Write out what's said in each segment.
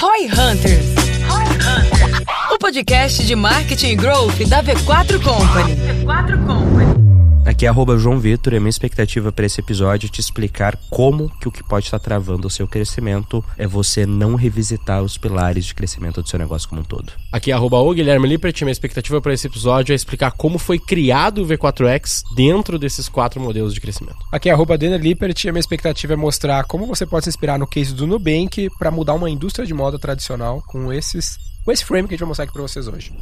Roy Hunters. O podcast de marketing e growth da V4 Company. V4 Company. Aqui é arroba João Vitor e a minha expectativa para esse episódio é te explicar como que o que pode estar travando o seu crescimento é você não revisitar os pilares de crescimento do seu negócio como um todo. Aqui é arroba o Guilherme Lippert e minha expectativa para esse episódio é explicar como foi criado o V4X dentro desses quatro modelos de crescimento. Aqui é arroba Denner Lippert e a minha expectativa é mostrar como você pode se inspirar no case do Nubank para mudar uma indústria de moda tradicional com esses com esse frame que a gente vai mostrar aqui para vocês hoje.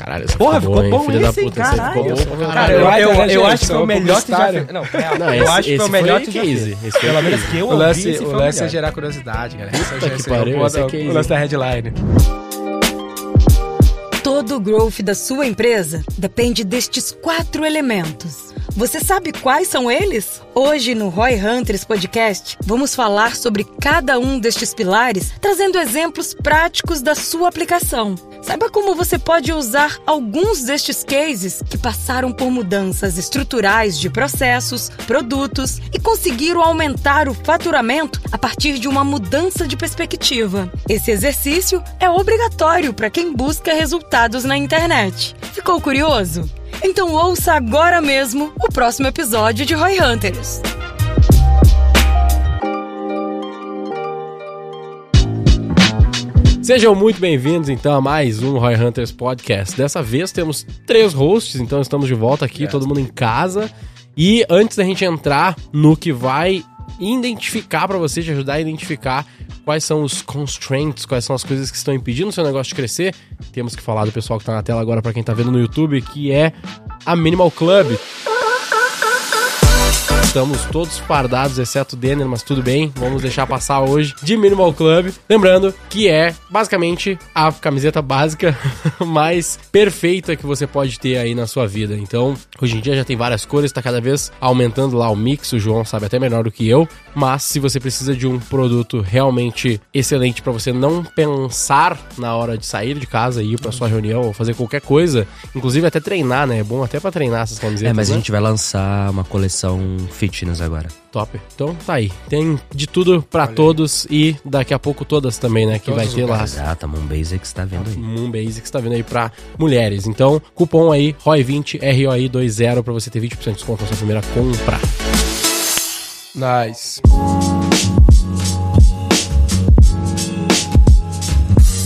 Caralho, essa Porra, ficou, ficou hein, bom filho esse, da puta. caralho. ficou pra Cara, eu, eu, né, eu acho que foi o melhor que já fez. Não, real. Não, eu esse- acho que foi o melhor foi que já fez. Pelo menos que eu O ouvi, lance, esse o lance é gerar curiosidade, galera. Esse é o é o lance da headline. Todo o growth da sua empresa depende destes quatro elementos. Você sabe quais são eles? Hoje no Roy Hunters Podcast, vamos falar sobre cada um destes pilares, trazendo exemplos práticos da sua aplicação. Saiba como você pode usar alguns destes cases que passaram por mudanças estruturais de processos, produtos e conseguiram aumentar o faturamento a partir de uma mudança de perspectiva. Esse exercício é obrigatório para quem busca resultados na internet. Ficou curioso? Então ouça agora mesmo o próximo episódio de Roy Hunters. Sejam muito bem-vindos, então, a mais um Roy Hunters Podcast. Dessa vez temos três hosts, então estamos de volta aqui, todo mundo em casa. E antes da gente entrar no que vai identificar para você, te ajudar a identificar quais são os constraints, quais são as coisas que estão impedindo o seu negócio de crescer, temos que falar do pessoal que tá na tela agora para quem tá vendo no YouTube, que é a Minimal Club. Estamos todos fardados, exceto o Denner, mas tudo bem, vamos deixar passar hoje de Minimal Club. Lembrando que é basicamente a camiseta básica mais perfeita que você pode ter aí na sua vida. Então, hoje em dia já tem várias cores, tá cada vez aumentando lá o mix, o João sabe até melhor do que eu. Mas se você precisa de um produto realmente excelente para você não pensar na hora de sair de casa e ir pra sua reunião ou fazer qualquer coisa, inclusive até treinar, né? É bom até para treinar essas camisetas. É, mas a né? gente vai lançar uma coleção fitness agora. Top. Então tá aí. Tem de tudo pra todos e daqui a pouco todas também, né? Que Todos vai ter lá. Exato, a Moon Basics tá vendo aí. Moon Basics tá vindo aí pra mulheres. Então, cupom aí, ROI20, ROI20 pra você ter 20% de desconto na sua primeira compra. Nice.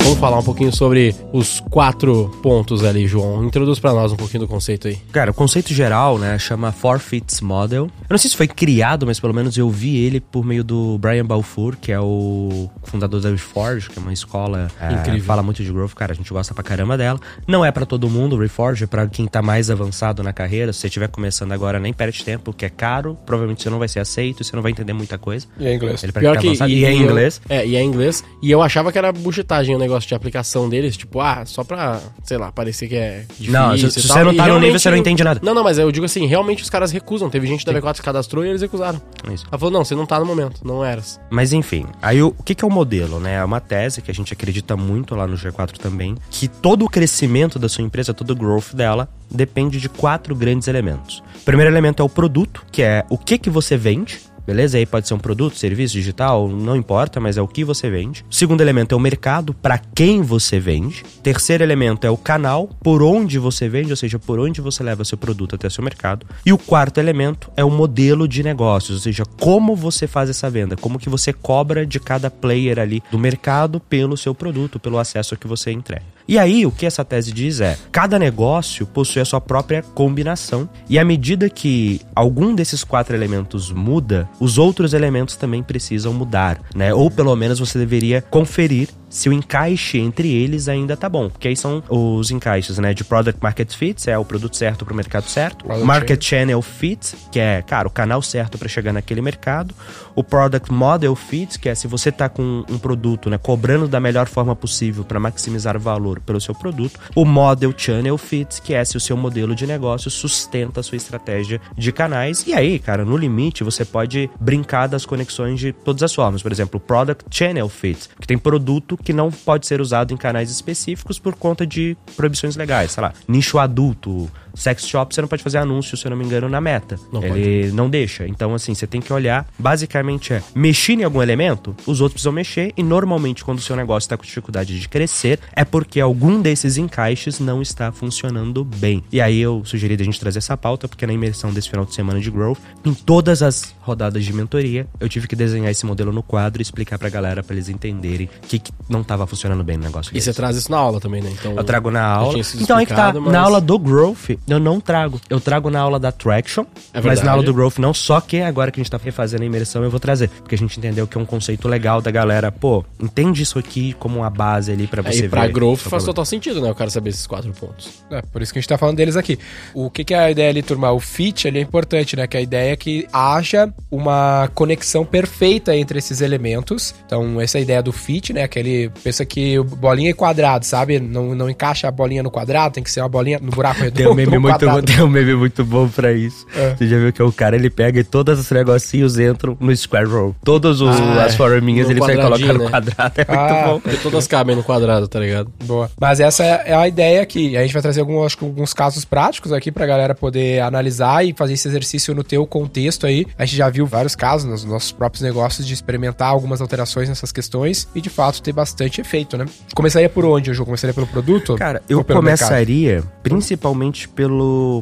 Vamos falar um pouquinho sobre os quatro pontos ali, João. Introduz pra nós um pouquinho do conceito aí. Cara, o conceito geral, né, chama Forfeits Model. Eu não sei se foi criado, mas pelo menos eu vi ele por meio do Brian Balfour, que é o fundador da Reforge, que é uma escola é, Incrível. fala muito de growth, cara, a gente gosta pra caramba dela. Não é pra todo mundo, Reforge é pra quem tá mais avançado na carreira. Se você estiver começando agora, nem perde tempo, porque é caro, provavelmente você não vai ser aceito, você não vai entender muita coisa. E em inglês. Ele é quem tá avançado, e, é em eu- inglês. é, e é inglês. E eu achava que era buchitagem o negócio de aplicação deles. Tipo, ah, só pra, sei lá, parecer que é difícil. Não, se- se você não E tá no nível, você não entende nada. Não, não, mas eu digo assim, realmente os caras recusam. Teve gente da V4 que cadastrou e eles recusaram. Isso. Ela falou, não, você não tá no momento, não eras. Mas enfim, aí o, o que, que é o modelo, né? É uma tese que a gente acredita muito lá no G4 também, que todo o crescimento da sua empresa, todo o growth dela, depende de quatro grandes elementos. O primeiro elemento é o produto, que é o que, que você vende. Beleza? Aí pode ser um produto, serviço, digital, não importa, mas é o que você vende. O segundo elemento é o mercado, para quem você vende. O terceiro elemento é o canal, por onde você vende, ou seja, por onde você leva seu produto até seu mercado. E o quarto elemento é o modelo de negócios, ou seja, como você faz essa venda, como que você cobra de cada player ali do mercado pelo seu produto, pelo acesso que você entrega. E aí, o que essa tese diz é: cada negócio possui a sua própria combinação, e à medida que algum desses quatro elementos muda, os outros elementos também precisam mudar, né? Ou pelo menos você deveria conferir se o encaixe entre eles ainda tá bom. Porque aí são os encaixes, né? De Product Market Fit, é o produto certo pro mercado certo. Product Market Channel Fit, que é, cara, o canal certo para chegar naquele mercado. O Product Model Fit, que é se você tá com um produto, né, cobrando da melhor forma possível para maximizar o valor pelo seu produto. O Model Channel Fit, que é se o seu modelo de negócio sustenta a sua estratégia de canais. E aí, cara, no limite, você pode brincar das conexões de todas as formas. Por exemplo, Product Channel Fit, que tem produto que não pode ser usado em canais específicos por conta de proibições legais, sei lá, nicho adulto, sex shop você não pode fazer anúncio, se eu não me engano, na meta. Não Ele não deixa. Então, assim, você tem que olhar. Basicamente é mexer em algum elemento, os outros precisam mexer. E normalmente, quando o seu negócio está com dificuldade de crescer, é porque algum desses encaixes não está funcionando bem. E aí eu sugeri a gente trazer essa pauta, porque na imersão desse final de semana de Growth, em todas as rodadas de mentoria, eu tive que desenhar esse modelo no quadro e explicar pra galera pra eles entenderem o que, que não estava funcionando bem no negócio E você deles. traz isso na aula também, né? Então, Eu trago na aula. Então aí que tá. mas- Na aula do Growth, eu não trago. Eu trago na aula da Traction, É mas na aula do Growth não. Só que agora que a gente tá refazendo a imersão, eu vou trazer. Porque a gente entendeu que é um conceito legal da galera. Pô, entende isso aqui como uma base ali pra você Aí ver. pra growth faz problema. total sentido, né? Eu quero saber esses quatro pontos. É, por isso que a gente tá falando deles aqui. O que, que é a ideia ali, turma? O fit ali é importante, né? Que a ideia é que haja uma conexão perfeita entre esses elementos. Então, essa é a ideia do fit, né? Aquele. Pensa que bolinha é quadrado, sabe? Não, não encaixa a bolinha no quadrado, tem que ser uma bolinha no buraco redondo. Tem um, meme muito tem um meme muito bom pra isso. É. Você já viu que o cara ele pega e todos os negocinhos entram no square row. Todos os, Ah, as forminhas no ele vai colocar no né? quadrado. É muito Ah, bom. Porque todas cabem no quadrado, tá ligado? Boa. Mas essa é é a ideia aqui. A gente vai trazer algum, acho que alguns casos práticos aqui pra galera poder analisar e fazer esse exercício no teu contexto aí. A gente já viu vários casos nos nossos próprios negócios de experimentar algumas alterações nessas questões e de fato ter bastante efeito, né? Começaria por onde, Ju? Começaria pelo produto? Cara, eu pelo mercado? começaria principalmente pelo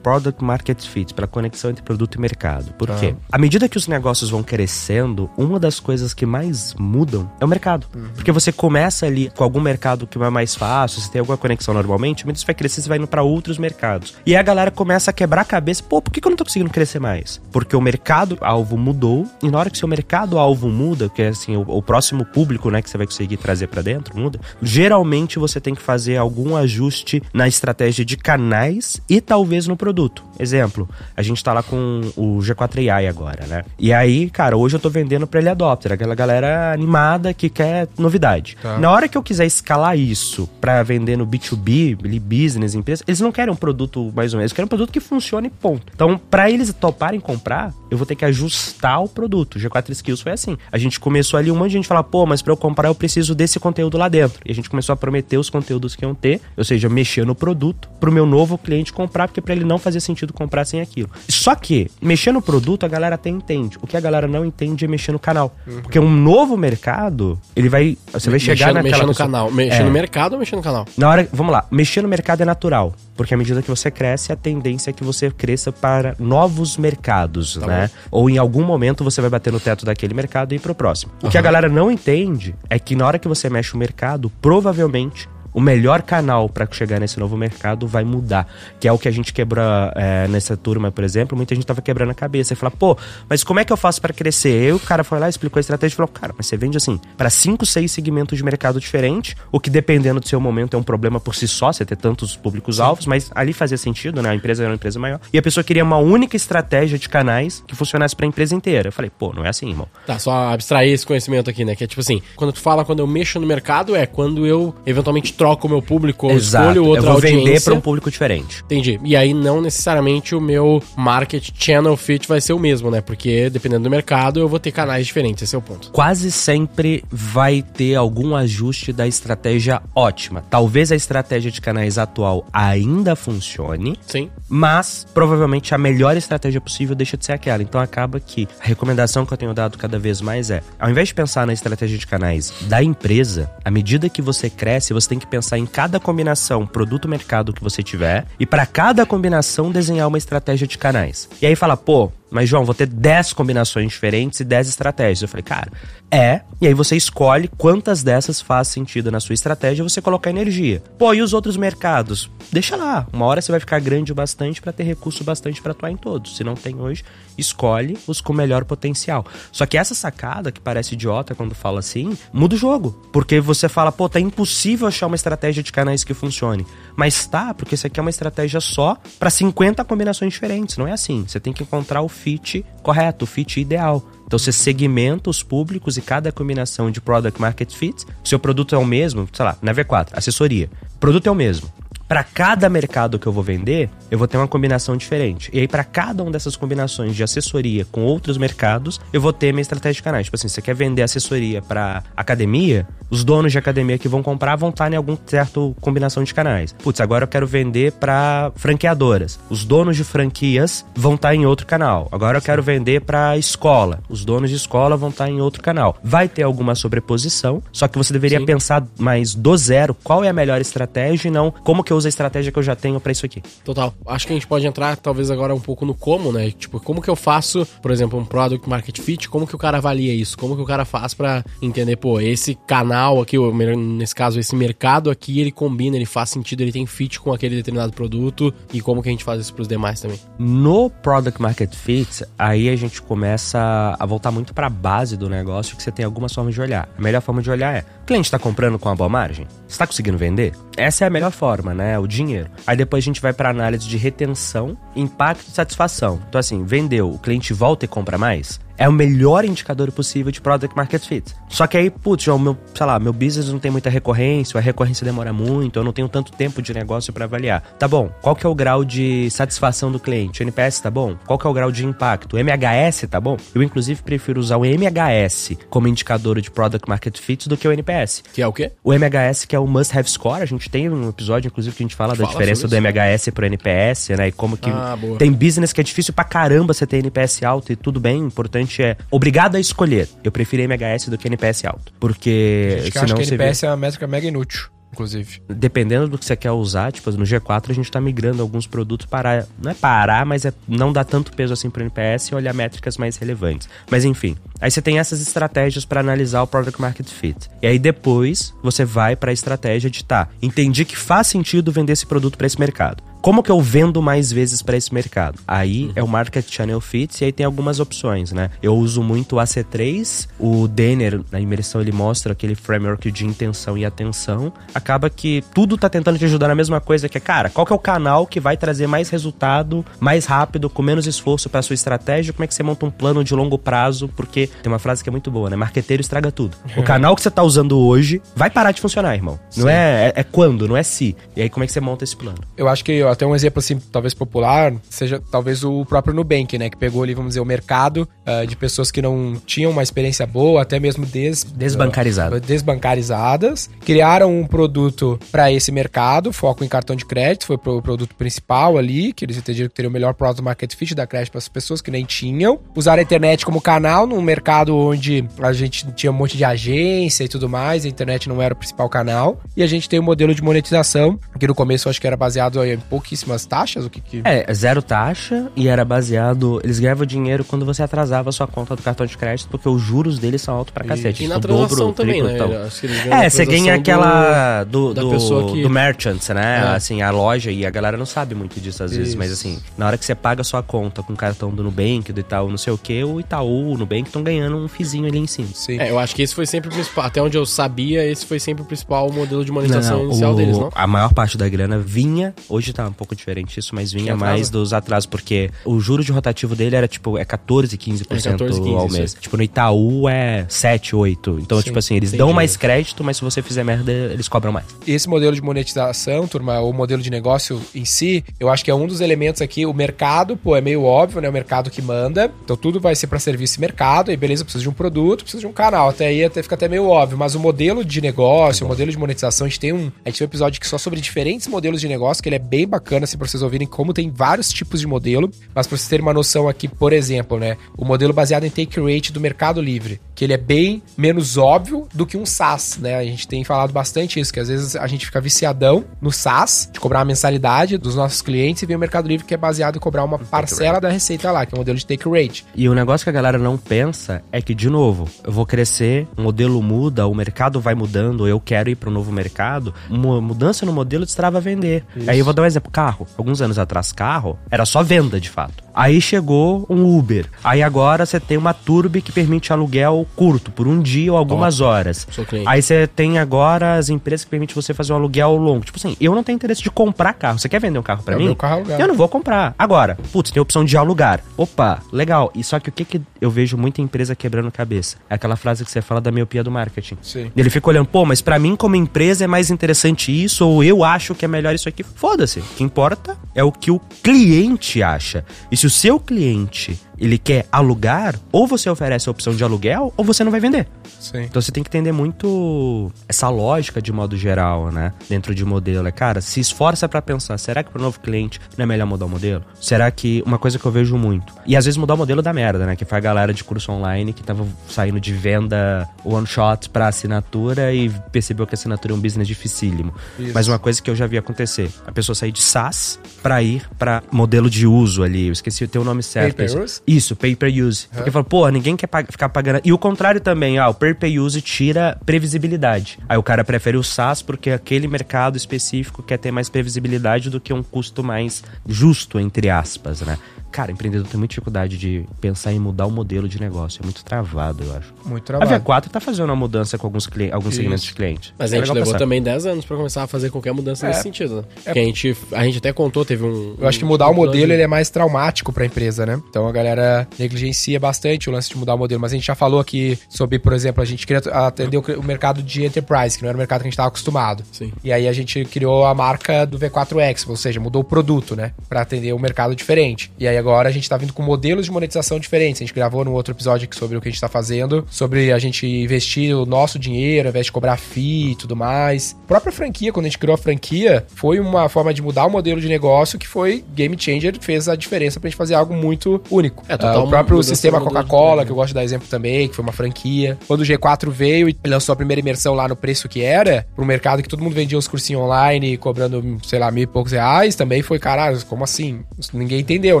product market fit, pela conexão entre produto e mercado. Por quê? À medida que os negócios vão crescendo, uma das coisas que mais mudam é o mercado. Uhum. Porque você começa ali com algum mercado que é mais fácil, você tem alguma conexão normalmente, que você vai crescer, você vai indo pra outros mercados. E aí a galera começa a quebrar a cabeça, pô, por que eu não tô conseguindo crescer mais? Porque o mercado alvo mudou, e na hora que seu mercado alvo muda, que é assim, o, o próximo público, né, que você vai conseguir trazer pra dentro, muda, geralmente você tem que fazer algum ajuste na estratégia de canais e talvez no produto. Exemplo, a gente tá lá com o G4 AI agora, né? E aí, cara, hoje eu tô vendendo pra ele adopter, aquela galera animada que quer novidade. Tá. Na hora que eu quiser escalar isso pra vender no B2B, ali, business, empresa, eles não querem um produto mais ou menos, eles querem um produto que funcione, ponto. Então, pra eles toparem comprar, eu vou ter que ajustar o produto. O G4 Skills foi assim. A gente começou ali um monte de gente falar, pô, mas pra eu comprar eu preciso desse conteúdo lá dentro. E a gente começou a prometer os conteúdos que iam ter, ou seja, mexer no produto pro meu novo cliente comprar, porque pra ele não fazia sentido comprar sem aquilo. Só que, mexer no produto, a galera até entende. O que a galera não entende é mexer no canal. Porque um novo mercado, ele vai. Você vai chegar mexer, naquela. mexer no pessoa- canal. Mexer É. no mercado ou mexer no canal? Na hora, vamos lá, mexer no mercado é natural, porque à medida que você cresce, a tendência é que você cresça para novos mercados, né? Ou em algum momento você vai bater no teto daquele mercado e ir pro próximo. O que a galera não entende é que na hora que você mexe o mercado, provavelmente o melhor canal para chegar nesse novo mercado vai mudar. Que é o que a gente quebra é, nessa turma, por exemplo. Muita gente tava quebrando a cabeça e fala, pô, mas como é que eu faço para crescer? Eu, o cara foi lá, explicou a estratégia e falou, cara, mas você vende assim, para cinco, seis segmentos de mercado diferentes, o que dependendo do seu momento é um problema por si só, você ter tantos públicos-alvos, mas ali fazia sentido, né? A empresa era uma empresa maior. E a pessoa queria uma única estratégia de canais que funcionasse para a empresa inteira. Eu falei, pô, não é assim, irmão. Tá, só abstrair esse conhecimento aqui, né? Que é tipo assim, quando tu fala quando eu mexo no mercado, é quando eu eventualmente troco o meu público ou escolho outra eu vou audiência. vender para um público diferente. Entendi. E aí não necessariamente o meu market channel fit vai ser o mesmo, né? Porque dependendo do mercado, eu vou ter canais diferentes, esse é o ponto. quase sempre vai ter algum ajuste da estratégia ótima. Talvez a estratégia de canais atual ainda funcione, Sim. mas provavelmente a melhor estratégia possível deixa de ser aquela. Então acaba que a recomendação que eu tenho dado cada vez mais é, ao invés de pensar na estratégia de canais da empresa, à medida que você cresce, você tem que pensar em cada combinação produto-mercado que você tiver e para cada combinação desenhar uma estratégia de canais. E aí fala, pô, mas João, vou ter 10 combinações diferentes e 10 estratégias. Eu falei, cara, é. E aí você escolhe quantas dessas faz sentido na sua estratégia você colocar energia. Pô, e os outros mercados? Deixa lá. Uma hora você vai ficar grande o bastante para ter recurso bastante para atuar em todos. Se não tem hoje, escolhe os com melhor potencial. Só que essa sacada, que parece idiota quando fala assim, muda o jogo. Porque você fala, pô, tá impossível achar uma estratégia de canais que funcione. Mas tá, porque isso aqui é uma estratégia só para 50 combinações diferentes. Não é assim. Você tem que encontrar o fit correto, o fit ideal. Então você segmenta os públicos e cada combinação de product market fit. Seu produto é o mesmo, sei lá, na V4, assessoria. O produto é o mesmo. Para cada mercado que eu vou vender, eu vou ter uma combinação diferente. E aí, para cada uma dessas combinações de assessoria com outros mercados, eu vou ter minha estratégia de canais. Tipo assim, você quer vender assessoria para academia, Os donos de academia que vão comprar vão estar em algum certo combinação de canais. Putz, agora eu quero vender para franqueadoras. Os donos de franquias vão estar em outro canal. Agora eu quero vender para escola. Os donos de escola vão estar em outro canal. Vai ter alguma sobreposição, só que você deveria Sim. pensar mais do zero qual é a melhor estratégia e não como que eu uso a estratégia que eu já tenho para isso aqui. Total. Acho que a gente pode entrar, talvez, agora um pouco no como, né? Tipo, como que eu faço, por exemplo, um Product Market Fit, como que o cara avalia isso? Como que o cara faz pra entender, pô, esse canal aqui, ou melhor, nesse caso, esse mercado aqui, ele combina, ele faz sentido, ele tem fit com aquele determinado produto, e como que a gente faz isso pros demais também? No Product Market Fit, aí a gente começa a voltar muito para a base do negócio que você tem algumas formas de olhar. A melhor forma de olhar é: o cliente está comprando com uma boa margem? Está conseguindo vender? Essa é a melhor forma, né? O dinheiro. Aí depois a gente vai para análise de retenção, impacto e satisfação. Então assim, vendeu, o cliente volta e compra mais? É o melhor indicador possível de Product Market Fit. Só que aí, putz, o meu, sei lá, meu business não tem muita recorrência, a recorrência demora muito, eu não tenho tanto tempo de negócio para avaliar. Tá bom, qual que é o grau de satisfação do cliente? O NPS tá bom? Qual que é o grau de impacto? O MHS tá bom? Eu, inclusive, prefiro usar o MHS como indicador de Product Market Fit do que o NPS. Que é o quê? O MHS, que é o Must Have Score, a gente tem um episódio, inclusive, que a gente fala, da Fala diferença do. MHS pro NPS, né? E como que Ah, boa. tem business que é difícil pra caramba você ter NPS alto e tudo bem. O importante é obrigado a escolher. Eu prefiro MHS do que NPS alto. Porque Acho que, acho senão que você NPS é uma métrica mega inútil, inclusive. vê, dependendo do que você quer usar, tipo, no G4 a gente tá migrando alguns produtos para. Não é parar, mas é não dar tanto peso assim pro NPS e olhar métricas mais relevantes. Mas enfim. Aí você tem essas estratégias para analisar o Product Market Fit. E aí depois você vai para a estratégia de tá, entendi que faz sentido vender esse produto para esse mercado. Como que eu vendo mais vezes para esse mercado? Aí é o Market Channel Fits e aí tem algumas opções, né? Eu uso muito o AC3, o Denner, na imersão ele mostra aquele framework de intenção e atenção. Acaba que tudo tá tentando te ajudar na mesma coisa que é, cara, qual que é o canal que vai trazer mais resultado, mais rápido, com menos esforço para sua estratégia? Como é que você monta um plano de longo prazo? Porque tem uma frase que é muito boa, né? Marqueteiro estraga tudo. O canal que você tá usando hoje vai parar de funcionar, irmão. Não é, é, é quando, não é se. E aí como é que você monta esse plano? Eu acho que ó, até um exemplo assim, talvez popular, seja talvez o próprio Nubank, né? Que pegou ali, vamos dizer, o mercado ah, de pessoas que não tinham uma experiência boa, até mesmo des, Desbancarizado. ah, desbancarizadas, criaram um produto para esse mercado, foco em cartão de crédito, foi pro produto principal ali, que eles entenderam que teria o melhor product market fit da crédito para as pessoas que nem tinham. Usaram a internet como canal num mercado onde a gente tinha um monte de agência e tudo mais, a internet não era o principal canal. E a gente tem o modelo de monetização, que no começo eu acho que era baseado em pouquíssimas taxas, o que que... É, zero taxa e era baseado. Eles ganhavam dinheiro quando você atrasava a sua conta do cartão de crédito, porque os juros deles são altos pra cacete. E na o transação dobro, também, triplo, né? então. Acho que eles ganham É, na você ganha aquela do, do, pessoa que- do merchant, né? É. Assim, a loja e a galera não sabe muito disso às vezes, Isso. mas assim, na hora que você paga a sua conta com o cartão do Nubank, do Itaú, não sei o que, o Itaú, o Nubank estão ganhando um fizinho ali em cima. Sim. É, eu acho que esse foi sempre o principal. Até onde eu sabia, esse foi sempre o principal modelo de monetização Não, inicial o- deles, não? A maior parte da grana vinha, hoje tá um pouco diferente isso, mas vinha mais dos atrasos, porque o juro de rotativo dele era tipo, é 14, 15% É 14, 15, ao mês. Tipo, no Itaú é 7, 8. Então, Sim, tipo assim, eles entendi. dão mais crédito, mas se você fizer merda, eles cobram mais. Esse modelo de monetização, turma, o modelo de negócio em si, eu acho que é um dos elementos aqui. O mercado, pô, é meio óbvio, né? O mercado que manda. Então tudo vai ser para serviço e mercado. E beleza, precisa de um produto, precisa de um canal. Até aí até fica até meio óbvio. Mas o modelo de negócio, o modelo de monetização, a gente tem um. A gente tem um episódio que só sobre diferentes modelos de negócio, que ele é bem bacana, assim, pra vocês ouvirem como tem vários tipos de modelo. Mas pra vocês terem uma noção aqui, por exemplo, né? O modelo baseado em take rate do Mercado Livre, que ele é bem menos óbvio do que um SaaS, né? A gente tem falado bastante isso, que às vezes a gente fica viciadão no SaaS, de cobrar uma mensalidade dos nossos clientes, e vem o Mercado Livre que é baseado em cobrar uma parcela da receita lá, que é o modelo de take rate. E o negócio que a galera não pensa é que, de novo, eu vou crescer, o modelo muda, o mercado vai mudando, eu quero ir para um novo mercado. Uma mudança no modelo destrava vender. Aí eu vou dar um exemplo: carro. Alguns anos atrás, carro era só venda de fato. Aí chegou um Uber. Aí agora você tem uma Turbi que permite aluguel curto, por um dia ou algumas horas. Sou cliente. Aí você tem agora as empresas que permitem você fazer um aluguel longo. Tipo assim, eu não tenho interesse de comprar carro. Você quer vender um carro pra É mim? Eu não vou comprar. Agora, putz, tem a opção de alugar. Opa, legal. E só que o que, que eu vejo muita empresa quebrando cabeça? É aquela frase que você fala da miopia do marketing. Sim. Ele fica olhando, pô, mas pra mim como empresa é mais interessante isso, ou eu acho que é melhor isso aqui. Foda-se. O que importa é o que o cliente acha. E se o seu cliente ele quer alugar, ou você oferece a opção de aluguel, ou você não vai vender. Sim. Então você tem que entender muito essa lógica de modo geral, né? Dentro de modelo. É, cara, se esforça para pensar, será que para o novo cliente não é melhor mudar o modelo? Será que uma coisa que eu vejo muito, e às vezes mudar o modelo da merda, né? Que foi a galera de curso online que tava saindo de venda one shot para assinatura e percebeu que a assinatura é um business dificílimo. Isso. Mas uma coisa que eu já vi acontecer, a pessoa sair de SaaS para ir para modelo de uso ali, eu esqueci o teu nome certo. Per Isso. pay per use. Porque fala, pô, ninguém quer pag- ficar pagando. E o contrário também, ah, o pay per use tira previsibilidade. Aí o cara prefere o SaaS porque aquele mercado específico quer ter mais previsibilidade do que um custo mais justo, entre aspas, né? Cara, empreendedor tem muita dificuldade de pensar em mudar o modelo de negócio. É muito travado, eu acho. Muito A trabalho. V4 tá fazendo uma mudança com alguns, alguns Isso. segmentos de cliente. Mas É a gente levou pensar. também 10 anos pra começar a fazer qualquer mudança É. nesse sentido, né? É. Porque a gente, a gente até contou, teve um... Eu acho que um- mudar um o modelo plano- ele é mais traumático para a empresa, né? Então a galera negligencia bastante o lance de mudar o modelo. Mas a gente já falou aqui sobre, por exemplo, a gente queria atender o mercado de enterprise, que não era o mercado que a gente estava acostumado. Sim. E aí a gente criou a marca do V4X, ou seja, mudou o produto, né? Para atender um mercado diferente. E aí agora a gente tá vindo com modelos de monetização diferentes. A gente gravou no outro episódio aqui sobre o que a gente tá fazendo, sobre a gente investir o nosso dinheiro ao invés de cobrar FII e tudo mais. A própria franquia, quando a gente criou a franquia, foi uma forma de mudar o modelo de negócio que foi game changer, fez a diferença pra gente fazer algo muito único. É, total Ah, o próprio mudança sistema Coca-Cola, que eu gosto de dar exemplo também, que foi uma franquia. Quando o G4 veio e lançou a primeira imersão lá no preço que era, pro mercado que todo mundo vendia os cursinhos online, cobrando, sei lá, mil e poucos reais, também foi, caralho, como assim? Ninguém entendeu,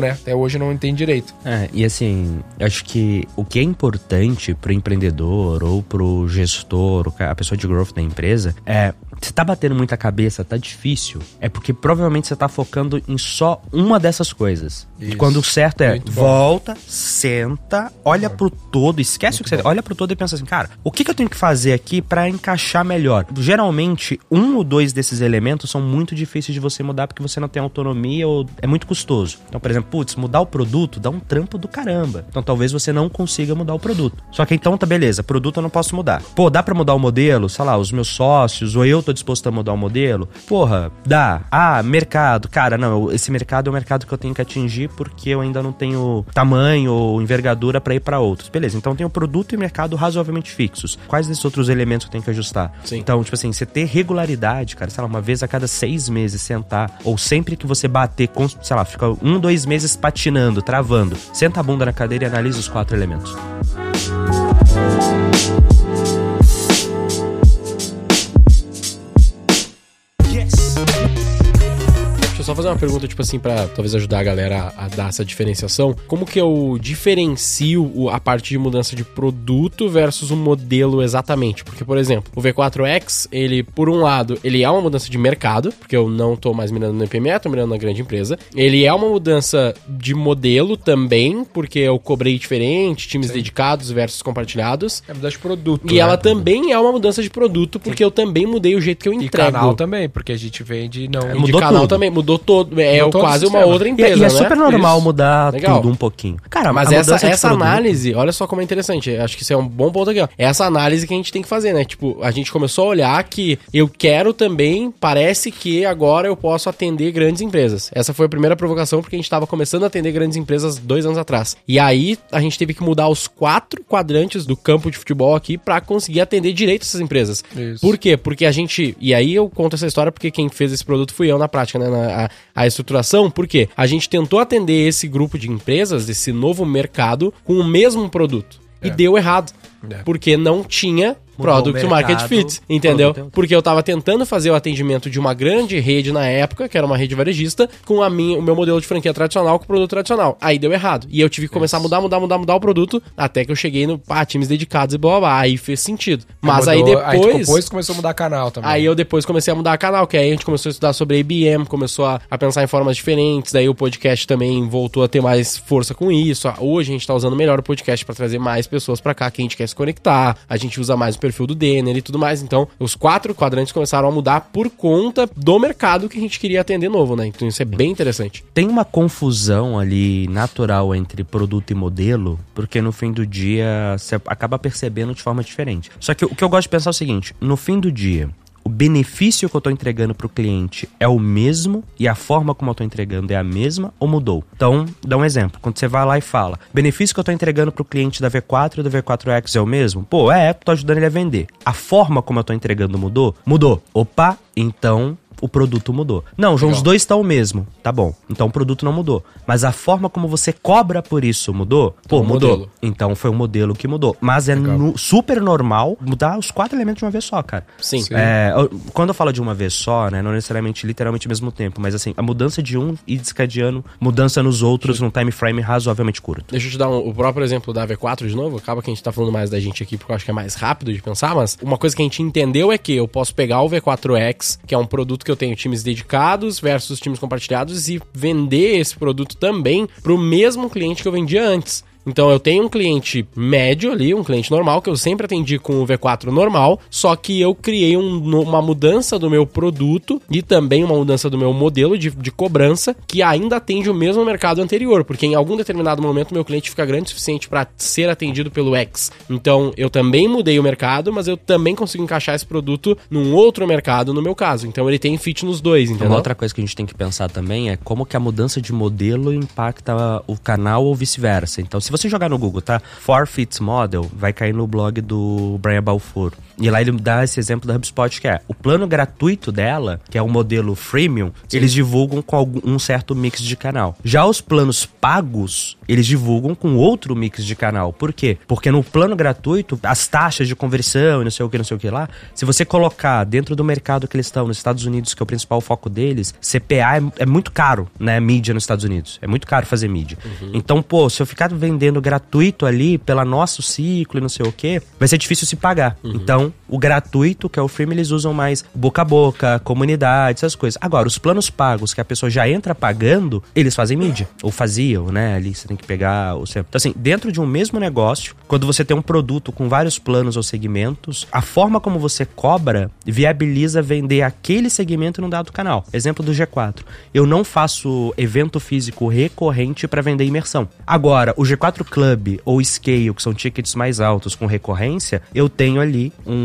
né? Até hoje não entende direito. É, e assim, eu acho que o que é importante pro empreendedor ou pro gestor, a pessoa de growth da empresa, é. Se tá batendo muita cabeça, tá difícil, é porque provavelmente você tá focando em só uma dessas coisas. E Isso. quando o certo é Muito bom. volta, senta, olha pro todo, esquece o que você. Olha pro todo e pensa assim, cara, o que, que eu tenho que fazer aqui pra encaixar melhor? Geralmente, um ou dois desses elementos são muito difíceis de você mudar porque você não tem autonomia ou é muito custoso. Então, por exemplo, putz, mudar o produto dá um trampo do caramba. Então, talvez você não consiga mudar o produto. Só que então, tá beleza, produto eu não posso mudar. Pô, dá pra mudar o modelo? Sei lá, os meus sócios ou eu tô disposto a mudar o modelo? Porra, dá. Ah, mercado. Cara, não, esse mercado é o mercado que eu tenho que atingir porque eu ainda não tenho tamanho ou envergadura pra ir pra outros. Beleza, então tem o produto e mercado razoavelmente fixos. Quais desses outros elementos eu tenho que ajustar? Sim. Então, tipo assim, você ter regularidade, cara, sei lá, uma vez a cada seis meses sentar, ou sempre que você bater, com, sei lá, fica um, dois meses patinando, travando, senta a bunda na cadeira e analisa os quatro elementos. Deixa só fazer uma pergunta, tipo assim, pra talvez ajudar a galera a, a dar essa diferenciação. Como que eu diferencio o- a parte de mudança de produto versus um modelo exatamente? Porque, por exemplo, o V4X, ele, por um lado, ele é uma mudança de mercado, porque eu não tô mais mirando no PME, tô mirando na grande empresa. Ele é uma mudança de modelo também, porque eu cobrei diferente, times dedicados versus compartilhados. É mudança de produto. E né? ela também é uma mudança de produto, porque eu também mudei o jeito que eu E entrego. canal também, porque a gente vende não. E de Mudou canal tudo. também, mudou todo. É Mudou todo quase o uma outra E, empresa, e é né? super normal Isso. mudar Legal. tudo um pouquinho. Cara, Mas essa, essa análise, olha só como é interessante. Acho que isso é um bom ponto aqui, ó. Essa análise que a gente tem que fazer, né? Tipo, a gente começou a olhar que eu quero também, parece que agora eu posso atender grandes empresas. Essa foi a primeira provocação, porque a gente estava começando a atender grandes empresas dois anos atrás. E aí a gente teve que mudar os quatro quadrantes do campo de futebol aqui para conseguir atender direito essas empresas. Isso. Por quê? Porque a gente. E aí eu conto essa história porque quem fez esse produto fui eu na prática, né? Na, a, a estruturação. Por quê? A gente tentou atender esse grupo de empresas, esse novo mercado, com o mesmo produto. E É. deu errado. É. Porque não tinha Product Market Fit, entendeu? produto. Porque eu tava tentando fazer o atendimento de uma grande rede na época, que era uma rede varejista, com a minha, o meu modelo de franquia tradicional com o produto tradicional. Aí deu errado. E eu tive que começar a mudar, mudar, mudar, mudar o produto, até que eu cheguei no pá, times dedicados e blá blá blá. Aí fez sentido. Mas aí Mudou, Aí depois. depois começou a mudar canal também. Aí eu depois comecei a mudar canal, que aí a gente começou a estudar sobre IBM, começou a, a pensar em formas diferentes, daí o podcast também voltou a ter mais força com isso. Ah, Hoje a gente tá usando melhor o podcast para trazer mais pessoas para cá que a gente quer se conectar, a gente usa mais o perfil do Denner e tudo mais. Então, os quatro quadrantes começaram a mudar por conta do mercado que a gente queria atender novo, né? Então isso é bem interessante. Tem uma confusão ali natural entre produto e modelo, porque no fim do dia você acaba percebendo de forma diferente. Só que o que eu gosto de pensar é o seguinte: no fim do dia, o benefício que eu tô entregando pro cliente é o mesmo e a forma como eu tô entregando é a mesma ou mudou? Então, dá um exemplo. Quando você vai lá e fala, benefício que eu tô entregando pro cliente da V4 e do V4X é o mesmo? Pô, é, tô ajudando ele a vender. A forma como eu tô entregando mudou? Mudou. Opa, então o produto mudou. Não, João, os dois estão o mesmo. Tá bom. Então o produto não mudou. Mas a forma como você cobra por isso mudou? Pô, Então, o mudou. modelo. Então foi o modelo que mudou. Mas é Legal. nu- super normal mudar os quatro elementos de uma vez só, cara. Sim. Sim. É, quando eu falo de uma vez só, né, não necessariamente literalmente ao mesmo tempo, mas assim, a mudança de um e descadeando mudança nos outros num time frame razoavelmente curto. Deixa eu te dar um- o próprio exemplo da V4 de novo. Acaba que a gente tá falando mais da gente aqui porque eu acho que é mais rápido de pensar, mas uma coisa que a gente entendeu é que eu posso pegar o V4X, que é um produto que eu tenho times dedicados versus times compartilhados, e vender esse produto também pro mesmo cliente que eu vendia antes. Então eu tenho um cliente médio ali, um cliente normal, que eu sempre atendi com o V4 normal, só que eu criei um- uma mudança do meu produto e também uma mudança do meu modelo de, de cobrança, que ainda atende o mesmo mercado anterior, porque em algum determinado momento meu cliente fica grande o suficiente para ser atendido pelo X. Então eu também mudei o mercado, mas eu também consigo encaixar esse produto num outro mercado no meu caso. Então ele tem fit nos dois, entendeu? Uma outra coisa que a gente tem que pensar também é como que a mudança de modelo impacta o canal ou vice-versa. Então, se você jogar no Google, tá? Forfeits Model, vai cair no blog do Brian Balfour. E lá ele dá esse exemplo da HubSpot, que é o plano gratuito dela, que é o modelo freemium, eles divulgam com algum, um certo mix de canal. Já os planos pagos, eles divulgam com outro mix de canal. Por quê? Porque no plano gratuito, as taxas de conversão e não sei o que, não sei o que lá, se você colocar dentro do mercado que eles estão, nos Estados Unidos, que é o principal foco deles, CPA é, é muito caro, né? Mídia nos Estados Unidos. É muito caro fazer mídia. Então, pô, se eu ficar vendendo gratuito ali, pela nosso ciclo e não sei o que, vai ser difícil se pagar. Então, o gratuito, que é o freemium, eles usam mais boca a boca, comunidade, essas coisas. Agora, os planos pagos, que a pessoa já entra pagando, eles fazem mídia. Ou faziam, né? Ali você tem que pegar o seu. Então, assim, dentro de um mesmo negócio, quando você tem um produto com vários planos ou segmentos, a forma como você cobra viabiliza vender aquele segmento num dado canal. Exemplo do G4. Eu não faço evento físico recorrente para vender imersão. Agora, o G4 Club ou Scale, que são tickets mais altos com recorrência, eu tenho ali um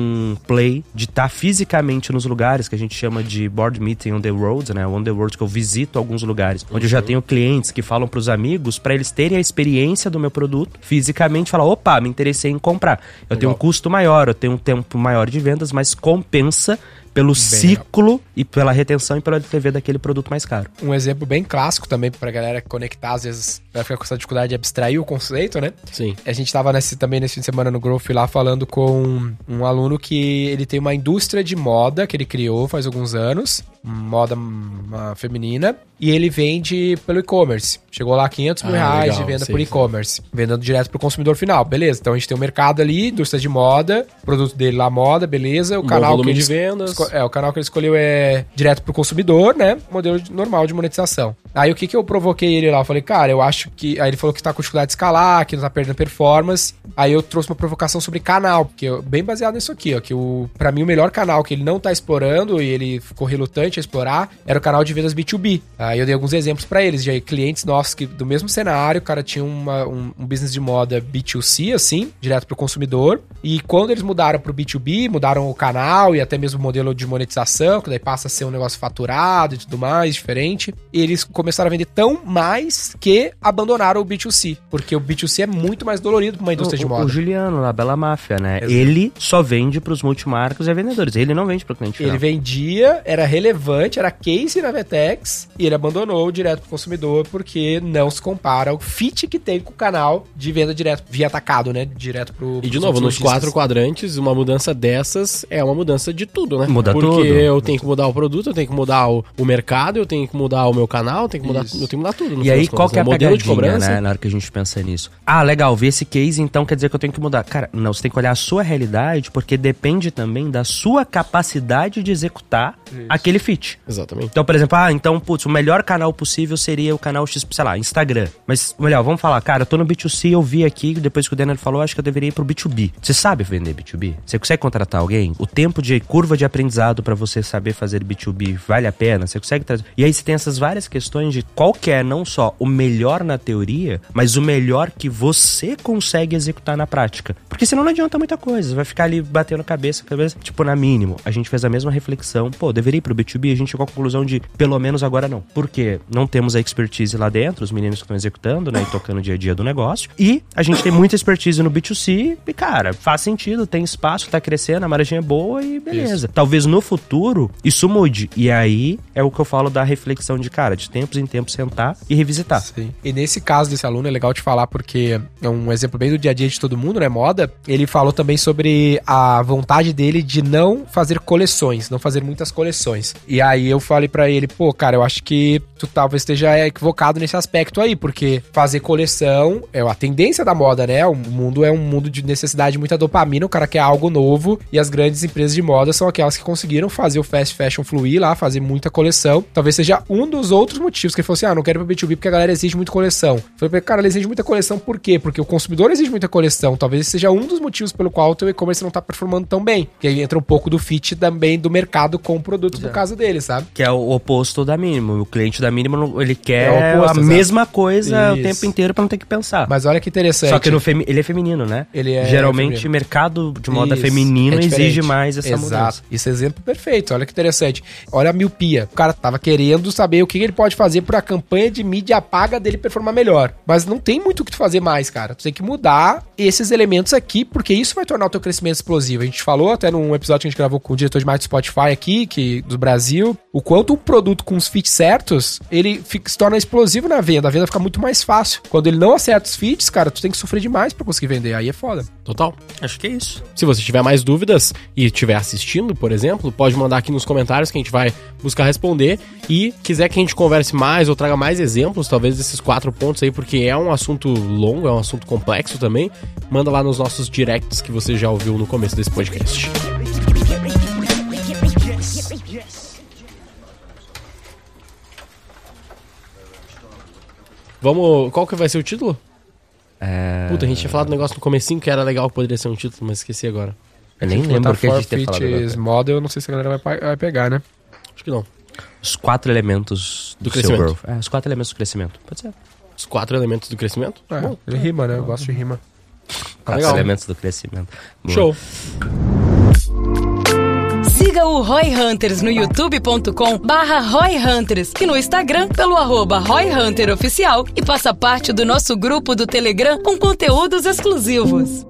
play de estar fisicamente nos lugares que a gente chama de board meeting on the road, né? On the road que eu visito alguns lugares, onde eu já tenho clientes que falam pros amigos para eles terem a experiência do meu produto fisicamente, falar, opa, me interessei em comprar. Eu tenho um custo maior, eu tenho um tempo maior de vendas, mas compensa pelo ciclo e pela retenção e pela LTV daquele produto mais caro. Um exemplo bem clássico também pra galera conectar, às vezes vai ficar com essa dificuldade de abstrair o conceito, né? Sim. A gente tava nesse, também nesse fim de semana no Growth lá falando com um aluno que ele tem uma indústria de moda que ele criou faz alguns anos, moda uma feminina, e ele vende pelo e-commerce. Chegou lá 500 mil Ah, reais legal, de venda sei, por e-commerce, vendendo direto pro consumidor final. Beleza, então a gente tem o mercado ali, indústria de moda, produto dele lá, moda, beleza. O Um canal volume que de ele vendas. esco- É, o canal que ele escolheu é direto pro consumidor, né? Modelo de- normal de monetização. Aí o que que eu provoquei ele lá? Eu falei, cara, eu acho que. Aí ele falou que tá com dificuldade de escalar, que não tá perdendo performance. Aí eu trouxe uma provocação sobre canal, porque eu, bem baseado nisso aqui, ó. Que o, pra mim o melhor canal que ele não tá explorando e ele ficou relutante a explorar era o canal de vendas B2B. Aí eu dei alguns exemplos pra eles de clientes nossos que do mesmo cenário, o cara tinha uma- um, um business de moda B2C, assim, direto pro consumidor. E quando eles mudaram pro B2B, mudaram o canal e até mesmo o modelo de monetização, que daí passa a ser um negócio faturado e tudo mais, diferente. Eles começaram a vender tão mais que abandonaram o B2C. Porque o B2C é muito mais dolorido pra uma indústria de o, moda. o Juliano, lá, Bela Máfia, né? Exato. Ele só vende pros multimarcas e vendedores. Ele não vende pro cliente final. Ele vendia, era relevante, era case na Vetex e ele abandonou direto pro consumidor porque não se compara ao fit que tem com o canal de venda direto, via atacado, né? Direto pro. E de novo, nos quatro quadrantes, uma mudança dessas é uma mudança de tudo, né? Muda Porque tudo. eu tenho que mudar o produto, eu tenho que mudar o, o mercado, eu tenho que mudar o meu canal, eu tenho que mudar, eu tenho que mudar tudo. E aí, qual que é a né? De cobrança? né? Na hora que a gente pensa nisso. Ah, legal, vi esse case, então quer dizer que eu tenho que mudar. Cara, não, você tem que olhar a sua realidade, porque depende também da sua capacidade de executar aquele fit. Exatamente. Então, por exemplo, ah, então, putz, o melhor canal possível seria o canal X, sei lá, Instagram. Mas, melhor, vamos falar, cara, eu tô no B2C, eu vi aqui, depois que o Denner falou, acho que eu deveria ir pro B2B. Você sabe vender B2B? Você consegue contratar alguém? O tempo de curva de aprendizado pra você saber fazer B2B vale a pena? Você consegue trazer. E aí você tem essas várias questões de qual que é não só o melhor na teoria, mas o melhor que você consegue executar na prática. Porque senão não adianta muita coisa, vai ficar ali batendo cabeça, cabeça. Tipo, na mínimo, a gente fez a mesma reflexão, pô, deveria ir pro B2B, a gente chegou à conclusão de pelo menos agora não. Porque não temos a expertise lá dentro, os meninos que estão executando, né, e tocando o dia a dia do negócio. E a gente tem muita expertise no B2C e, cara, faz sentido, tem espaço, tá crescendo, a margem é boa e beleza. Isso. Talvez no futuro isso mude. E aí é o que eu falo da reflexão de, cara, de tempos em tempos sentar e revisitar. Sim. E nesse caso desse aluno é legal te falar porque é um exemplo bem do dia a dia de todo mundo, né? Moda. Ele falou também sobre a vontade dele de não fazer coleções, não fazer muitas coleções. E aí eu falei para ele, pô, cara, eu acho que tu talvez esteja equivocado nesse aspecto aí, porque fazer coleção é a tendência da moda, né? O mundo é um mundo de necessidade de muita dopamina, o cara quer algo novo e as grandes empresas de moda são aquelas que conseguiram fazer o fast fashion fluir lá, fazer muita coleção. Talvez seja um dos outros motivos que ele falou assim: ah, não quero ir pro B2B porque a galera exige muito coleção. Eu falei, cara, ela exige muita coleção por quê? Porque o consumidor exige muita coleção. Talvez seja um dos motivos pelo qual o teu e-commerce não tá performando tão bem. Que aí entra um pouco do fit também do mercado com o produto no caso dele, sabe? Que é o oposto da mínimo. O cliente da mínimo, ele quer é oposto, a mesma coisa Isso. o tempo inteiro para não ter que pensar. Mas olha que interessante. Só que no femi ele é feminino, né? Ele é Geralmente feminino. mercado de moda Isso. feminino é exige mais essa Exato. mudança. Isso é exemplo perfeito. Olha que interessante. Olha a miopia. O cara tava querendo saber o que ele pode fazer para a campanha de mídia paga dele performar melhor. Mas não tem muito o que tu fazer mais, cara. Tu tem que mudar esses elementos aqui, porque isso vai tornar o teu crescimento explosivo. A gente falou até num episódio que a gente gravou com o diretor de marketing do Spotify aqui, que do Brasil, o quanto um produto com os fits certos, ele fica, se torna explosivo na venda. A venda fica muito mais fácil. Quando ele não acerta os fits, cara, tu tem que sofrer demais para conseguir vender. Aí é foda. Total. Acho que é isso. Se você tiver mais dúvidas e estiver assistindo, por exemplo, pode mandar aqui nos comentários que a gente vai buscar responder. E quiser que a gente converse mais ou traga mais exemplos, talvez desses quatro pontos aí, porque é um assunto longo, é um assunto complexo também, manda lá nos nossos directs que você já ouviu no começo desse podcast. Vamos. Qual que vai ser o título? É... Puta, a gente tinha falado um negócio no comecinho que era legal, poderia ser um título, mas esqueci agora. Eu nem lembro o que a gente ter falado. Model, não sei se a galera vai, vai pegar, né? Acho que não. Os quatro elementos do, do crescimento. É, os quatro elementos do crescimento. Pode ser. Os quatro elementos do crescimento? É, Bom, ele rima, né? Eu gosto de rima. Quatro legal. elementos do crescimento. Boa. Show. Siga o Roy Hunters no youtube.com barra Roy Hunters e no Instagram pelo arroba Roy Hunter Oficial e faça parte do nosso grupo do Telegram com conteúdos exclusivos.